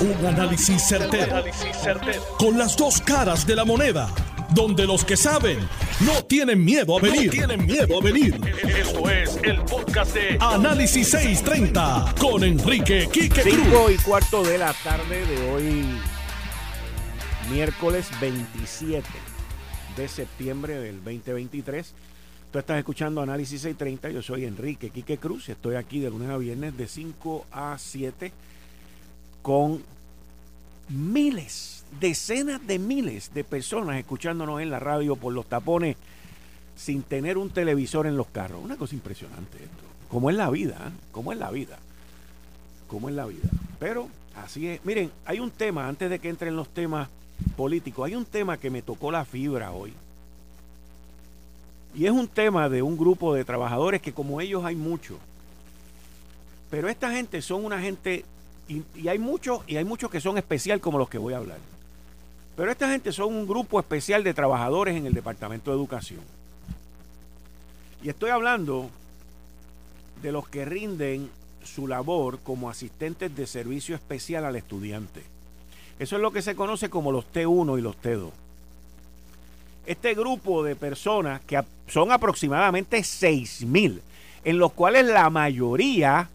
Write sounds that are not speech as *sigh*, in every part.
Un análisis certero, Con las dos caras de la moneda. Donde los que saben no tienen miedo a venir. tienen miedo a venir. Esto es el podcast de Análisis 630 con Enrique Quique Cruz. 5 y cuarto de la tarde de hoy, miércoles 27 de septiembre del 2023. Tú estás escuchando Análisis 630. Yo soy Enrique Quique Cruz. Estoy aquí de lunes a viernes de 5 a 7 con miles, decenas de miles de personas escuchándonos en la radio por los tapones sin tener un televisor en los carros. Una cosa impresionante esto. Como es la vida, ¿eh? como es la vida. Como es la vida. Pero así es. Miren, hay un tema, antes de que entren los temas políticos, hay un tema que me tocó la fibra hoy. Y es un tema de un grupo de trabajadores que como ellos hay muchos. Pero esta gente son una gente y, hay muchos y hay muchos que son especial como los que voy a hablar. Pero esta gente son un grupo especial de trabajadores en el Departamento de Educación. Y estoy hablando de los que rinden su labor como asistentes de servicio especial al estudiante. Eso es lo que se conoce como los T1 y los T2. Este grupo de personas, que son aproximadamente 6.000, en los cuales la mayoría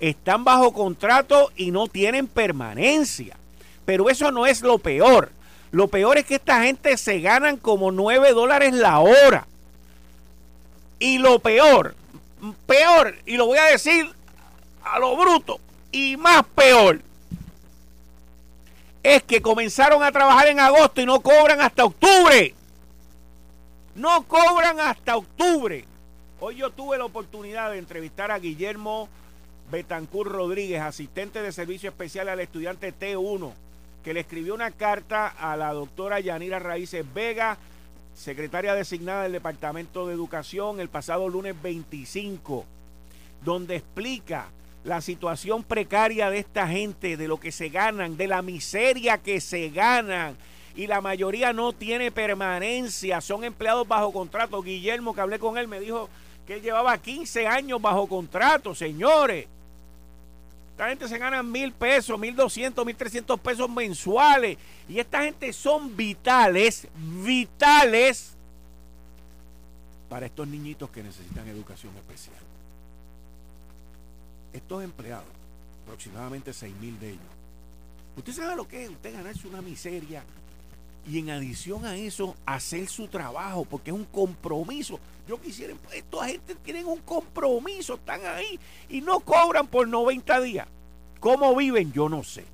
están bajo contrato y no tienen permanencia. Pero eso no es lo peor. Lo peor es que esta gente se ganan como 9 dólares la hora. Y lo peor, peor, y lo voy a decir a lo bruto, y más peor, es que comenzaron a trabajar en agosto y no cobran hasta octubre. No cobran hasta octubre. Hoy yo tuve la oportunidad de entrevistar a Guillermo Betancur Rodríguez, asistente de servicio especial al estudiante T1, que le escribió una carta a la doctora Yanira Raíces Vega, secretaria designada del Departamento de Educación, el pasado lunes 25, donde explica la situación precaria de esta gente, de lo que se ganan, de la miseria que se ganan. Y la mayoría no tiene permanencia, son empleados bajo contrato. Guillermo, que hablé con él, me dijo que él llevaba 15 años bajo contrato, señores. Esta gente se gana mil pesos, mil doscientos, mil trescientos pesos mensuales. Y esta gente son vitales, vitales para estos niñitos que necesitan educación especial. Estos empleados, aproximadamente seis mil de ellos. Usted sabe lo que es usted ganarse una miseria y en adición a eso hacer su trabajo porque es un compromiso. Yo quisiera, esta gente tienen un compromiso, están ahí y no cobran por 90 días. ¿Cómo viven? Yo no sé.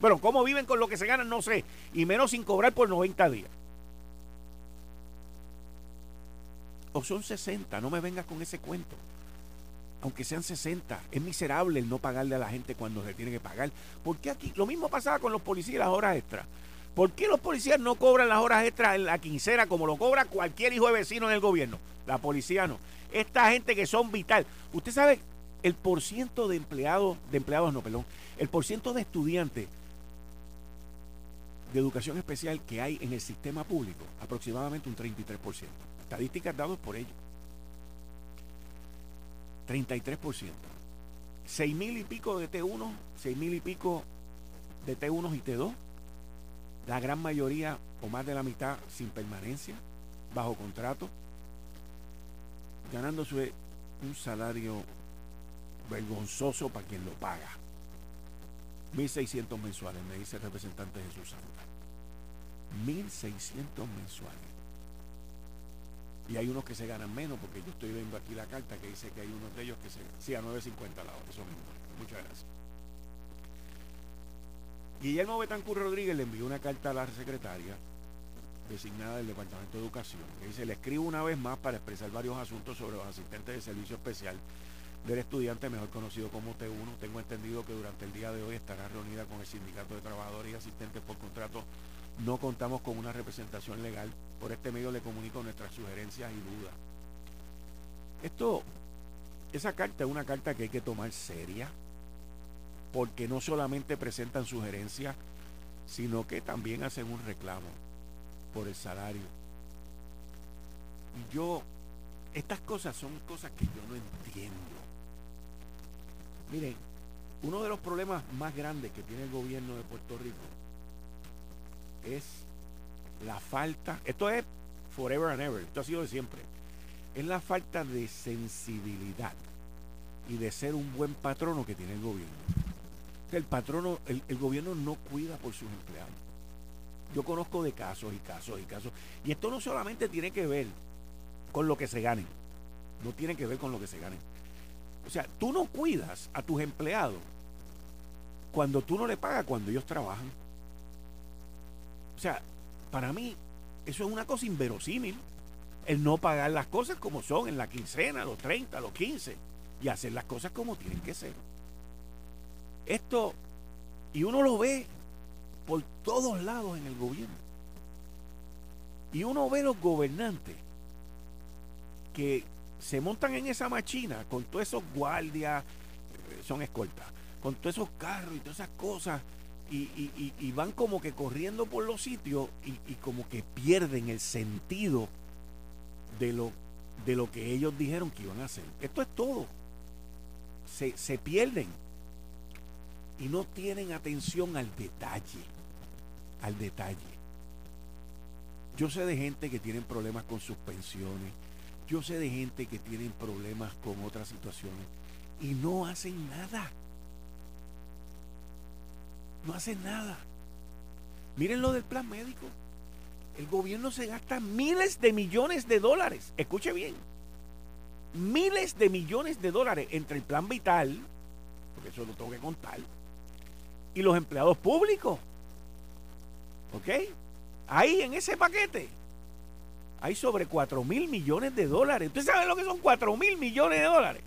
Bueno, cómo viven con lo que se ganan, no sé. Y menos sin cobrar por 90 días. O son 60, no me vengas con ese cuento. Aunque sean 60, es miserable el no pagarle a la gente cuando se tiene que pagar. Porque aquí lo mismo pasaba con los policías y las horas extras. ¿Por qué los policías no cobran las horas extras en la quincena como lo cobra cualquier hijo de vecino en el gobierno? La policía no. Esta gente que son vital. Usted sabe el porciento de empleados, de empleados no, perdón, el porciento de estudiantes de educación especial que hay en el sistema público, aproximadamente un 33%. Estadísticas dadas por ellos. 33%. Seis mil y pico de T1, seis mil y pico de T1 y T2 la gran mayoría o más de la mitad sin permanencia, bajo contrato, ganándose un salario vergonzoso para quien lo paga. 1.600 mensuales, me dice el representante Jesús Santa. 1.600 mensuales. Y hay unos que se ganan menos, porque yo estoy viendo aquí la carta que dice que hay unos de ellos que se... Sí, a 9.50 la hora, eso mismo. Muchas gracias. Guillermo Betancur Rodríguez le envió una carta a la secretaria designada del Departamento de Educación, que dice, le escribo una vez más para expresar varios asuntos sobre los asistentes de servicio especial del estudiante, mejor conocido como T1. Tengo entendido que durante el día de hoy estará reunida con el Sindicato de Trabajadores y Asistentes por Contrato. No contamos con una representación legal. Por este medio le comunico nuestras sugerencias y dudas. Esto, esa carta es una carta que hay que tomar seria porque no solamente presentan sugerencias, sino que también hacen un reclamo por el salario. Y yo, estas cosas son cosas que yo no entiendo. Miren, uno de los problemas más grandes que tiene el gobierno de Puerto Rico es la falta, esto es forever and ever, esto ha sido de siempre, es la falta de sensibilidad y de ser un buen patrono que tiene el gobierno. El patrono, el, el gobierno no cuida por sus empleados. Yo conozco de casos y casos y casos. Y esto no solamente tiene que ver con lo que se ganen. No tiene que ver con lo que se ganen. O sea, tú no cuidas a tus empleados cuando tú no le pagas cuando ellos trabajan. O sea, para mí, eso es una cosa inverosímil. El no pagar las cosas como son en la quincena, los 30, los 15, y hacer las cosas como tienen que ser. Esto, y uno lo ve por todos lados en el gobierno. Y uno ve los gobernantes que se montan en esa machina con todos esos guardias, eh, son escoltas, con todos esos carros y todas esas cosas, y, van como que corriendo por los sitios y, como que pierden el sentido de lo, de lo que ellos dijeron que iban a hacer. Esto es todo. Se, se pierden y no tienen atención al detalle, al detalle. Yo sé de gente que tienen problemas con sus pensiones, yo sé de gente que tienen problemas con otras situaciones y no hacen nada. No hacen nada. Miren lo del plan médico. El gobierno se gasta miles de millones de dólares. Escuche bien. Miles de millones de dólares entre el plan vital, eso lo tengo que contar, y los empleados públicos. ¿Ok? Ahí en ese paquete hay sobre 4 mil millones de dólares. ¿Usted sabe lo que son 4 mil millones de dólares?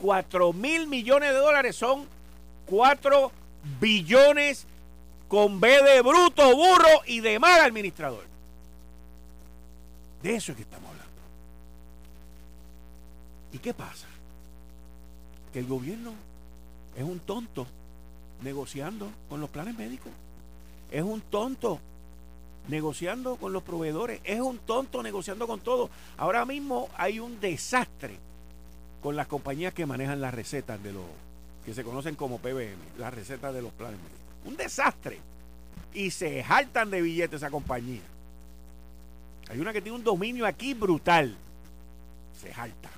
4 mil millones de dólares son 4 billones con B de bruto, burro y de mal administrador. De eso es que estamos hablando. ¿Y qué pasa? Que el gobierno es un tonto negociando con los planes médicos. Es un tonto negociando con los proveedores. Es un tonto negociando con todo. Ahora mismo hay un desastre con las compañías que manejan las recetas de los que se conocen como PBM, las recetas de los planes médicos. Un desastre. Y se jaltan de billetes esa compañía. Hay una que tiene un dominio aquí brutal. Se jalta.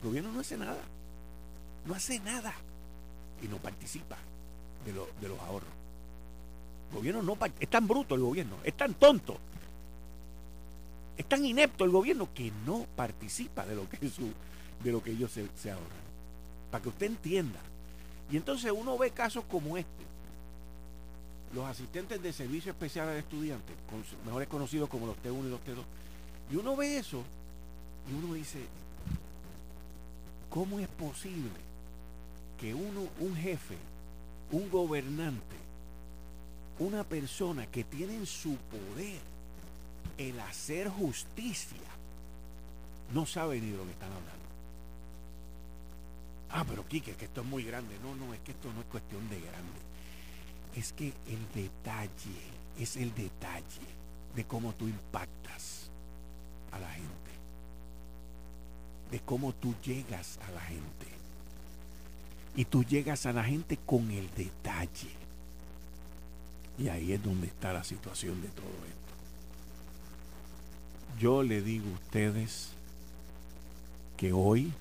El gobierno no hace nada. No hace nada. Y no participa de, de los ahorros. El gobierno no es tan bruto el gobierno, es tan tonto, es tan inepto el gobierno que no participa de lo que, su, de lo que ellos se, se ahorran. Para que usted entienda. Y entonces uno ve casos como este. Los asistentes de servicio especial al estudiante, mejores conocidos como los T1 y los T2. Y uno ve eso y uno dice, ¿cómo es posible que uno, un jefe, un gobernante, una persona que tiene en su poder el hacer justicia, no sabe ni de lo que están hablando? Ah, pero Quique, que esto es muy grande. No, no, es que esto no es cuestión de grande. Es que el detalle, es el detalle de cómo tú impactas a la gente. De cómo tú llegas a la gente. Y tú llegas a la gente con el detalle. Y ahí es donde está la situación de todo esto. Yo le digo a ustedes que hoy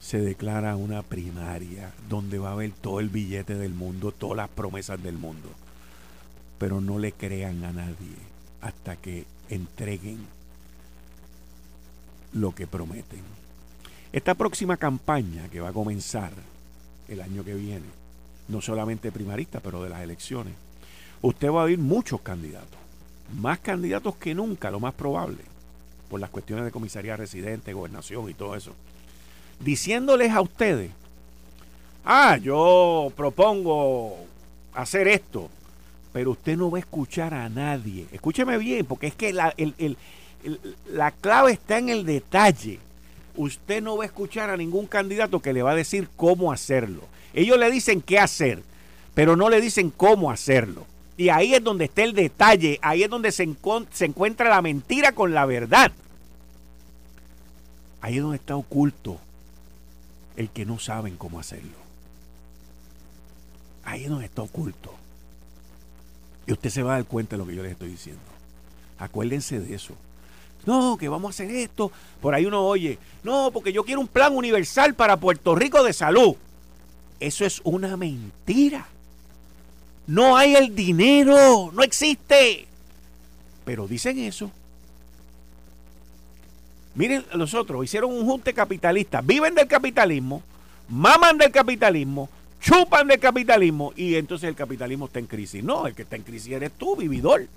se declara una primaria donde va a haber todo el billete del mundo, todas las promesas del mundo. Pero no le crean a nadie hasta que entreguen lo que prometen. Esta próxima campaña que va a comenzar el año que viene, no solamente primarista, pero de las elecciones, usted va a oír muchos candidatos, más candidatos que nunca, lo más probable, por las cuestiones de comisaría residente, gobernación y todo eso diciéndoles a ustedes, ah, yo propongo hacer esto, pero usted no va a escuchar a nadie. Escúcheme bien, porque es que la, la clave está en el detalle. Usted no va a escuchar a ningún candidato que le va a decir cómo hacerlo. Ellos le dicen qué hacer, pero no le dicen cómo hacerlo. Y ahí es donde está el detalle, ahí es donde se, se encuentra la mentira con la verdad. Ahí es donde está oculto el que no saben cómo hacerlo. Ahí nos está oculto. Y usted se va a dar cuenta de lo que yo les estoy diciendo. Acuérdense de eso. No, que vamos a hacer esto. Por ahí uno oye, no, porque yo quiero un plan universal para Puerto Rico de salud. Eso es una mentira. No hay el dinero, no existe. Pero dicen eso. Miren, los otros hicieron un junte capitalista, viven del capitalismo, maman del capitalismo, chupan del capitalismo y entonces el capitalismo está en crisis. No, el que está en crisis eres tú, vividor.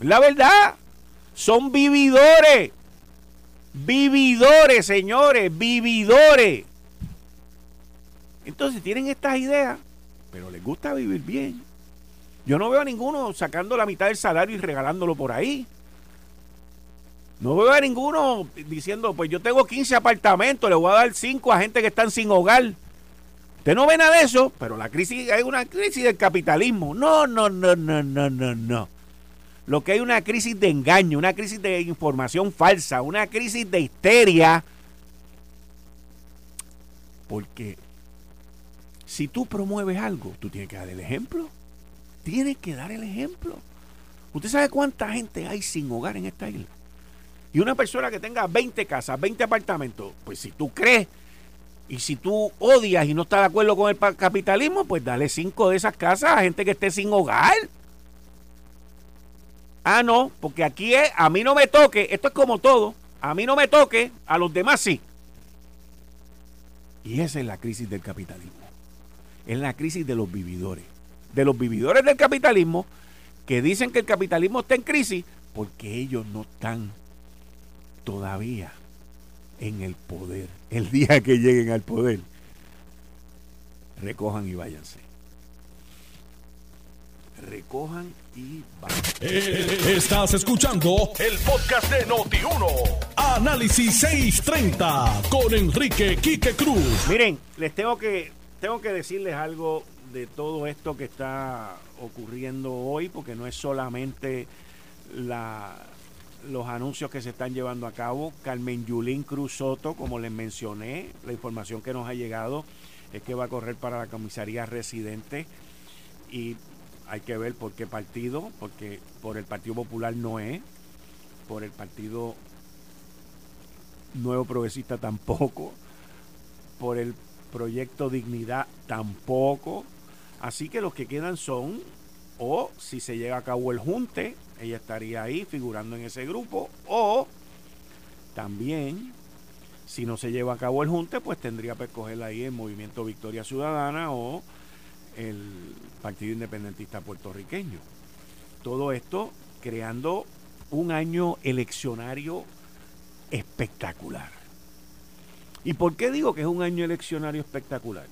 La verdad, son vividores. Vividores, señores, vividores. Entonces tienen estas ideas, pero les gusta vivir bien. Yo no veo a ninguno sacando la mitad del salario y regalándolo por ahí. No veo a ninguno diciendo, pues yo tengo 15 apartamentos, le voy a dar 5 a gente que están sin hogar. Usted no ve nada de eso, pero la crisis, hay una crisis del capitalismo. No, no, no, no, no, no, no. Lo que hay una crisis de engaño, una crisis de información falsa, una crisis de histeria. Porque si tú promueves algo, tú tienes que dar el ejemplo. Tienes que dar el ejemplo. ¿Usted sabe cuánta gente hay sin hogar en esta isla? Y una persona que tenga 20 casas, 20 apartamentos, pues si tú crees y si tú odias y no estás de acuerdo con el capitalismo, pues dale cinco de esas casas a gente que esté sin hogar. Ah, no, porque aquí es, a mí no me toque, esto es como todo, a mí no me toque, a los demás sí. Y esa es la crisis del capitalismo es la crisis de los vividores. De los vividores del capitalismo que dicen que el capitalismo está en crisis porque ellos no están todavía en el poder. El día que lleguen al poder, recojan y váyanse. Recojan y váyanse. Eh, estás escuchando el podcast de Noti1. Análisis 630 con Enrique Quique Cruz. Miren, les tengo que tengo que decirles algo de todo esto que está ocurriendo hoy, porque no es solamente la, los anuncios que se están llevando a cabo. Carmen Yulín Cruz Soto, como les mencioné, la información que nos ha llegado es que va a correr para la comisaría residente y hay que ver por qué partido, porque por el Partido Popular no es, por el Partido Nuevo Progresista tampoco, por el Proyecto Dignidad tampoco. Así que los que quedan son, o si se llega a cabo el junte, ella estaría ahí figurando en ese grupo, o también, si no se lleva a cabo el junte, pues tendría que escoger ahí el Movimiento Victoria Ciudadana o el Partido Independentista Puertorriqueño. Todo esto creando un año eleccionario espectacular. ¿Y por qué digo que es un año eleccionario espectacular?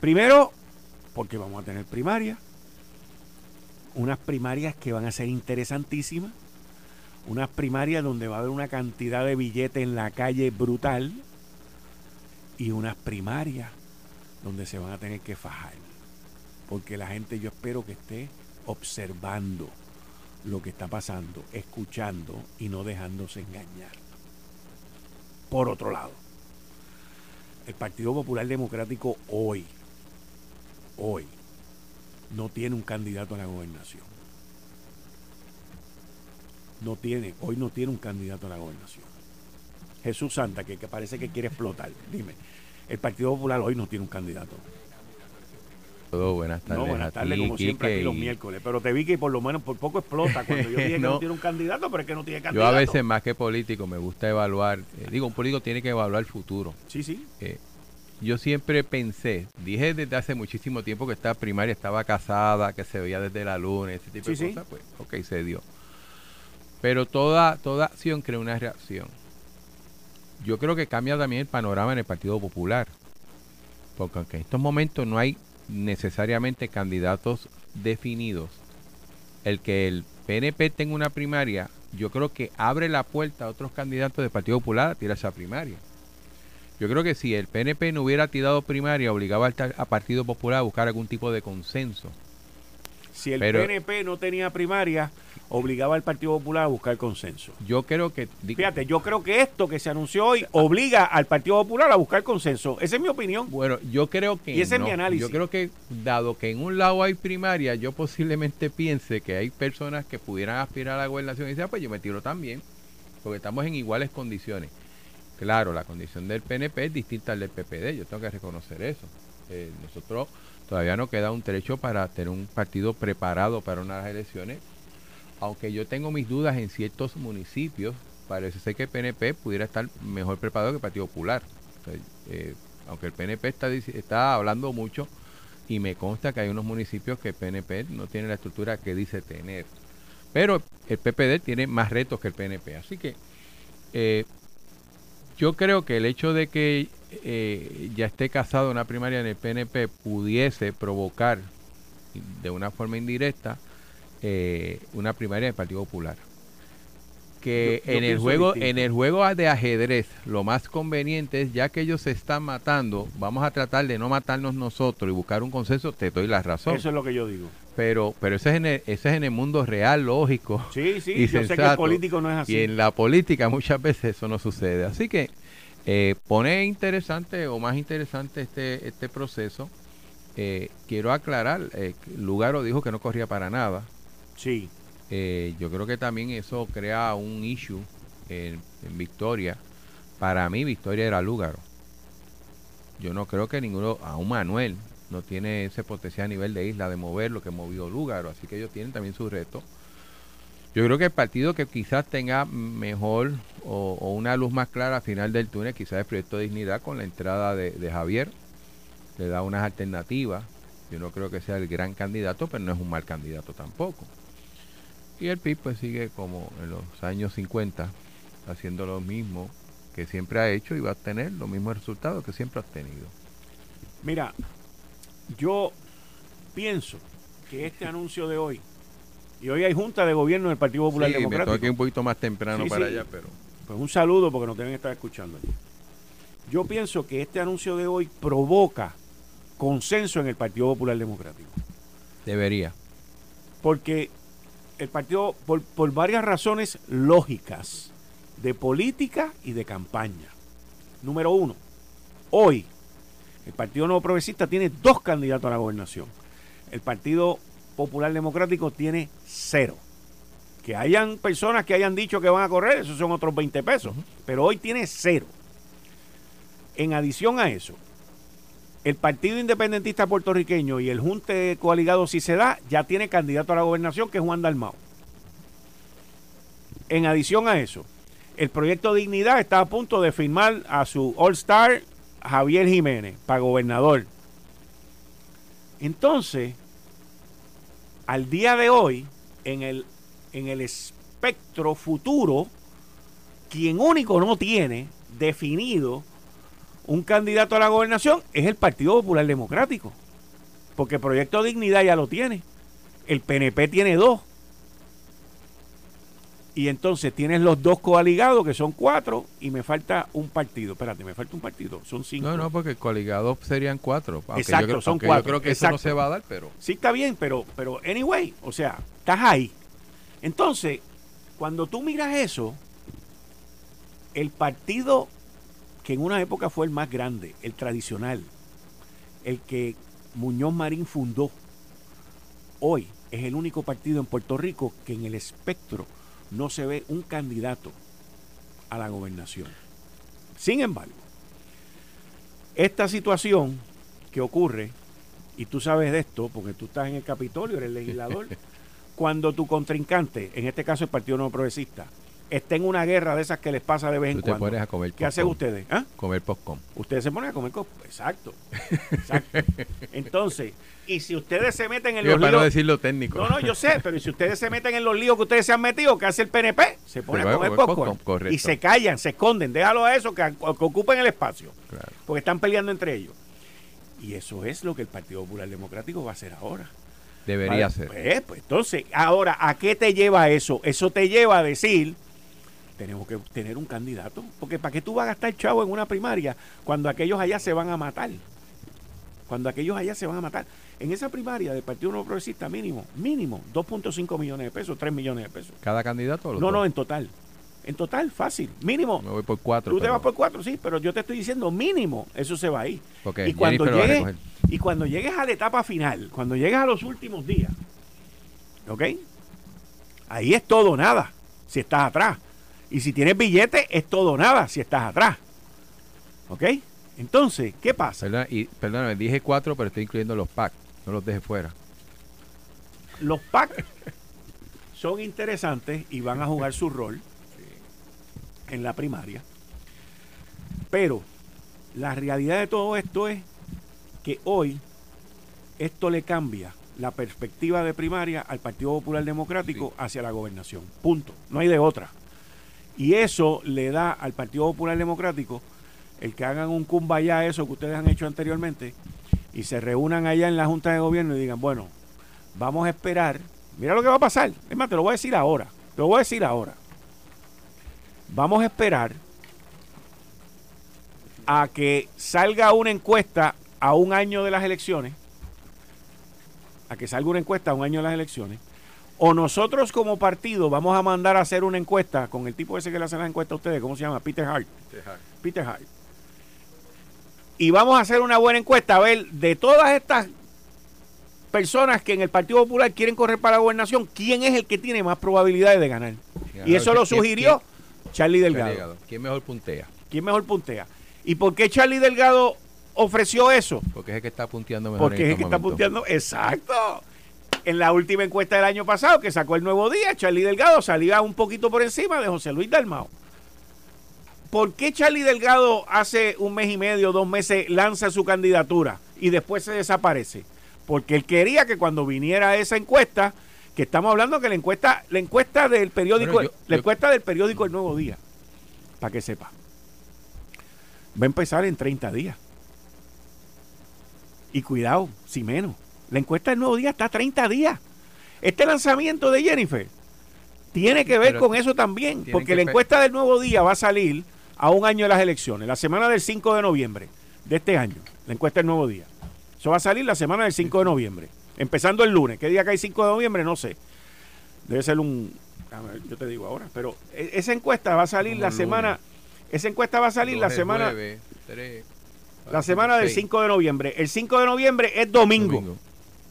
Primero, porque vamos a tener primarias, unas primarias que van a ser interesantísimas, unas primarias donde va a haber una cantidad de billetes en la calle brutal y unas primarias donde se van a tener que fajar. Porque la gente yo espero que esté observando lo que está pasando, escuchando y no dejándose engañar. Por otro lado, el Partido Popular Democrático hoy, hoy, no tiene un candidato a la gobernación. No tiene, hoy no tiene un candidato a la gobernación. Jesús Santa, que, parece que quiere explotar. Dime, el Partido Popular hoy no tiene un candidato. Todo, buenas tardes. No, buenas tardes, como siempre, aquí los miércoles. Pero te vi que por lo menos por poco explota *laughs* cuando yo dije que no tiene un candidato, pero es que no tiene candidato. Yo a veces, más que político, me gusta evaluar. Eh, digo, un político tiene que evaluar el futuro. Sí, sí. Eh, yo siempre pensé, dije desde hace muchísimo tiempo que esta primaria estaba casada, que se veía desde la luna, ese tipo de cosas, pues, ok, se dio. Pero toda, toda acción crea una reacción. Yo creo que cambia también el panorama en el Partido Popular. Porque aunque en estos momentos no hay necesariamente candidatos definidos. El que el PNP tenga una primaria, yo creo que abre la puerta a otros candidatos del Partido Popular a tirar esa primaria. Yo creo que si el PNP no hubiera tirado primaria, obligaba al, Partido Popular a buscar algún tipo de consenso Si el PNP no tenía primaria, obligaba al Partido Popular a buscar consenso. Yo creo que... Fíjate, yo creo que esto que se anunció hoy obliga al Partido Popular a buscar consenso. Esa es mi opinión. Bueno, yo creo que... Y ese es mi análisis. Yo creo que, dado que en un lado hay primaria, yo posiblemente piense que hay personas que pudieran aspirar a la gobernación y decir, ah, pues yo me tiro también, porque estamos en iguales condiciones. Claro, la condición del PNP es distinta al del PPD, yo tengo que reconocer eso. Eh, nosotros todavía nos queda un trecho para tener un partido preparado para unas elecciones aunque yo tengo mis dudas en ciertos municipios, parece ser que el PNP pudiera estar mejor preparado que el Partido Popular. Eh, aunque el PNP está, está hablando mucho y me consta que hay unos municipios que el PNP no tiene la estructura que dice tener. Pero el PPD tiene más retos que el PNP. Así que eh, yo creo que el hecho de que eh, ya esté casado una primaria en el PNP pudiese provocar de una forma indirecta eh, una primaria del Partido Popular. Que en el juego, en el juego de ajedrez, lo más conveniente es, ya que ellos se están matando, vamos a tratar de no matarnos nosotros y buscar un consenso, te doy la razón. Eso es lo que yo digo. Pero, pero ese es en el, ese es en el mundo real, lógico. Sí, sí, *laughs* yo sé que el político no es así. Y en la política muchas veces eso no sucede. Así que eh, pone interesante o más interesante este, este proceso. Eh, quiero aclarar, eh, Lugaro dijo que no corría para nada. Sí. Eh, yo creo que también eso crea un issue en, Victoria. Para mí, Victoria era Lúgaro. Yo no creo que ninguno, aún Manuel, no tiene ese potencial a nivel de isla de mover lo que movió Lúgaro. Así que ellos tienen también su reto. Yo creo que el partido que quizás tenga mejor o, una luz más clara al final del túnel, quizás el proyecto de dignidad con la entrada de, Javier, le da unas alternativas. Yo no creo que sea el gran candidato, pero no es un mal candidato tampoco. Y el PIB pues sigue como en los años 50 haciendo lo mismo que siempre ha hecho y va a tener los mismos resultados que siempre ha tenido. Mira, yo pienso que este anuncio de hoy, y hoy hay junta de gobierno del Partido Popular sí, Democrático. Me toqué un poquito más temprano para allá, pero. Pues un saludo porque nos deben estar escuchando. Yo pienso que este anuncio de hoy provoca consenso en el Partido Popular Democrático. Debería. Porque el partido, por, varias razones lógicas, de política y de campaña. Número uno, hoy el Partido Nuevo Progresista tiene dos candidatos a la gobernación. El Partido Popular Democrático tiene cero. Que hayan personas que hayan dicho que van a correr, esos son otros 20 pesos. Pero hoy tiene cero. En adición a eso, el Partido Independentista Puertorriqueño y el Junte Coaligado, si se da, ya tiene candidato a la gobernación, que es Juan Dalmao. En adición a eso, el proyecto Dignidad está a punto de firmar a su All-Star Javier Jiménez para gobernador. Entonces, al día de hoy, en el, en el espectro futuro, quien único no tiene definido un candidato a la gobernación es el Partido Popular Democrático. Porque el Proyecto Dignidad ya lo tiene. El PNP tiene dos. Y entonces tienes los dos coaligados, que son cuatro, y me falta un partido. Espérate, me falta un partido. Son cinco. No, no, porque coaligados serían cuatro. Exacto, son cuatro. Yo creo que eso no se va a dar, pero. Sí, está bien, pero, pero, anyway, o sea, estás ahí. Entonces, cuando tú miras eso, el partido que en una época fue el más grande, el tradicional, el que Muñoz Marín fundó, hoy es el único partido en Puerto Rico que en el espectro no se ve un candidato a la gobernación. Sin embargo, esta situación que ocurre, y tú sabes de esto porque tú estás en el Capitolio, eres legislador, *laughs* cuando tu contrincante, en este caso el Partido No Progresista, está en una guerra de esas que les pasa de vez en cuando. a comer ¿Qué hacen ustedes? ¿Ah? Comer popcorn. Ustedes se ponen a comer popcorn. Exacto. *laughs* Exacto. Entonces, y si ustedes se meten en los para líos. no decir lo técnico. No, no, yo sé, pero si ustedes se meten en los líos que ustedes se han metido, ¿qué hace el PNP? Se pone a comer, popcorn. y se callan, se esconden. Déjalo a eso, que, ocupen el espacio. Porque están peleando entre ellos. Y eso es lo que el Partido Popular Democrático va a hacer ahora. Debería ser. Pues, pues, entonces, ahora, ¿a qué te lleva eso? Eso te lleva a decir tenemos que tener un candidato. Porque ¿para qué tú vas a gastar chavo en una primaria cuando aquellos allá se van a matar? cuando aquellos allá se van a matar. En esa primaria del Partido Nuevo Progresista, mínimo, mínimo, 2.5 millones de pesos, 3 millones de pesos. ¿Cada candidato? no, no, en total. En total, fácil. Mínimo. Me voy por cuatro. Tú te vas por cuatro, sí, pero yo te estoy diciendo mínimo, eso se va ahí. y, cuando llegues, y cuando llegues a la etapa final, cuando llegues a los últimos días, ¿ok? Ahí es todo nada, si estás atrás. Y si tienes billete, es todo nada, si estás atrás. ¿Ok? Entonces, ¿qué pasa? Perdón, y, perdóname, dije cuatro, pero estoy incluyendo los PAC, no los deje fuera. Los PAC *laughs* son interesantes y van a jugar su rol en la primaria. Pero la realidad de todo esto es que hoy esto le cambia la perspectiva de primaria al Partido Popular Democrático hacia la gobernación. Punto. No hay de otra. Y eso le da al Partido Popular Democrático el que hagan un cumbaya eso que ustedes han hecho anteriormente y se reúnan allá en la Junta de Gobierno y digan, bueno, vamos a esperar. Mira lo que va a pasar. Es más, te lo voy a decir ahora. Te lo voy a decir ahora. Vamos a esperar a que salga una encuesta a un año de las elecciones, a que salga una encuesta a un año de las elecciones, o nosotros como partido vamos a mandar a hacer una encuesta con el tipo ese que le hace la encuesta a ustedes, ¿cómo se llama? Peter Hart. Peter Hart. Peter Hart. Y vamos a hacer una buena encuesta a ver de todas estas personas que en el Partido Popular quieren correr para la gobernación, ¿quién es el que tiene más probabilidades de ganar? Y eso lo sugirió Charlie Delgado. ¿Quién mejor puntea? ¿Quién mejor puntea? ¿Y por qué Charlie Delgado ofreció eso? Porque es el que está punteando mejor. Porque es el que está punteando. Exacto. En la última encuesta del año pasado, que sacó el nuevo día, Charlie Delgado salía un poquito por encima de José Luis Dalmao. ¿Por qué Charlie Delgado hace un mes y medio, dos meses, lanza su candidatura y después se desaparece? Porque él quería que cuando viniera esa encuesta, que estamos hablando que la encuesta, la encuesta del periódico, la encuesta del periódico El Nuevo Día, para que sepa, va a empezar en 30 días. Y cuidado, si menos. La encuesta del Nuevo Día está a 30 días. Este lanzamiento de Jennifer tiene que ver con eso también, porque la encuesta del Nuevo Día va a salir a un año de las elecciones, la semana del 5 de noviembre de este año, la encuesta del Nuevo Día. Eso va a salir la semana del 5 de noviembre. Empezando el lunes. ¿Qué día que hay 5 de noviembre? No sé. Debe ser un... yo te digo ahora. Pero e, esa encuesta va a salir la semana... Esa encuesta va a salir la semana... la semana del 5 de noviembre. El 5 de noviembre es domingo.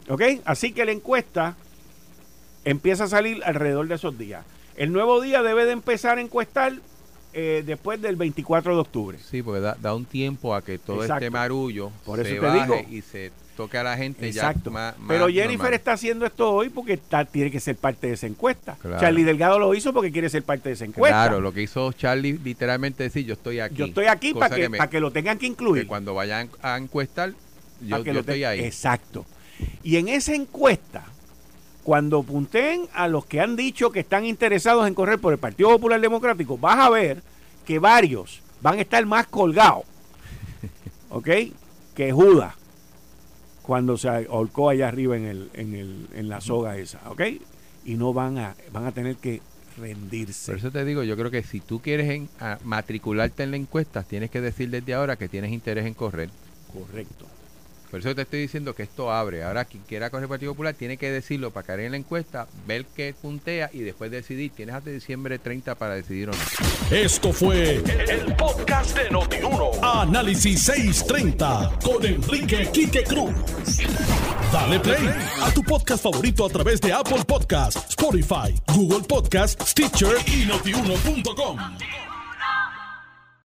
¿Ok? Así que la encuesta empieza a salir alrededor de esos días. El nuevo día debe de empezar a encuestar eh, después del 24 de octubre. Sí, porque da, un tiempo a que todo este marullo Por eso se te digo, y se toque a la gente Exacto. ya Pero Jennifer está haciendo esto hoy porque está, tiene que ser parte de esa encuesta. Charlie Delgado lo hizo porque quiere ser parte de esa encuesta. Claro, lo que hizo Charlie literalmente decir yo estoy aquí. Yo estoy aquí para que, que lo tengan que incluir. Que cuando vayan a encuestar, yo, estoy ahí. Exacto. Y en esa encuesta, cuando punten a los que han dicho que están interesados en correr por el Partido Popular Democrático, vas a ver que varios van a estar más colgados, *laughs* ¿ok? Que Judas cuando se ahorcó allá arriba en, el, en, el, en la soga esa, ¿ok? Y no van a, van a tener que rendirse. Por eso te digo, yo creo que si tú quieres matricularte en la encuesta, tienes que decir desde ahora que tienes interés en correr. Correcto. Por eso te estoy diciendo que esto abre. Ahora, quien quiera correr el Partido Popular tiene que decirlo para caer en la encuesta, ver qué puntea y después decidir. Tienes hasta diciembre 30 para decidir o no. Esto fue el, podcast de Notiuno. Análisis 630 con Enrique Quique Cruz. Dale play a tu podcast favorito a través de Apple Podcasts, Spotify, Google Podcasts, Stitcher y notiuno.com.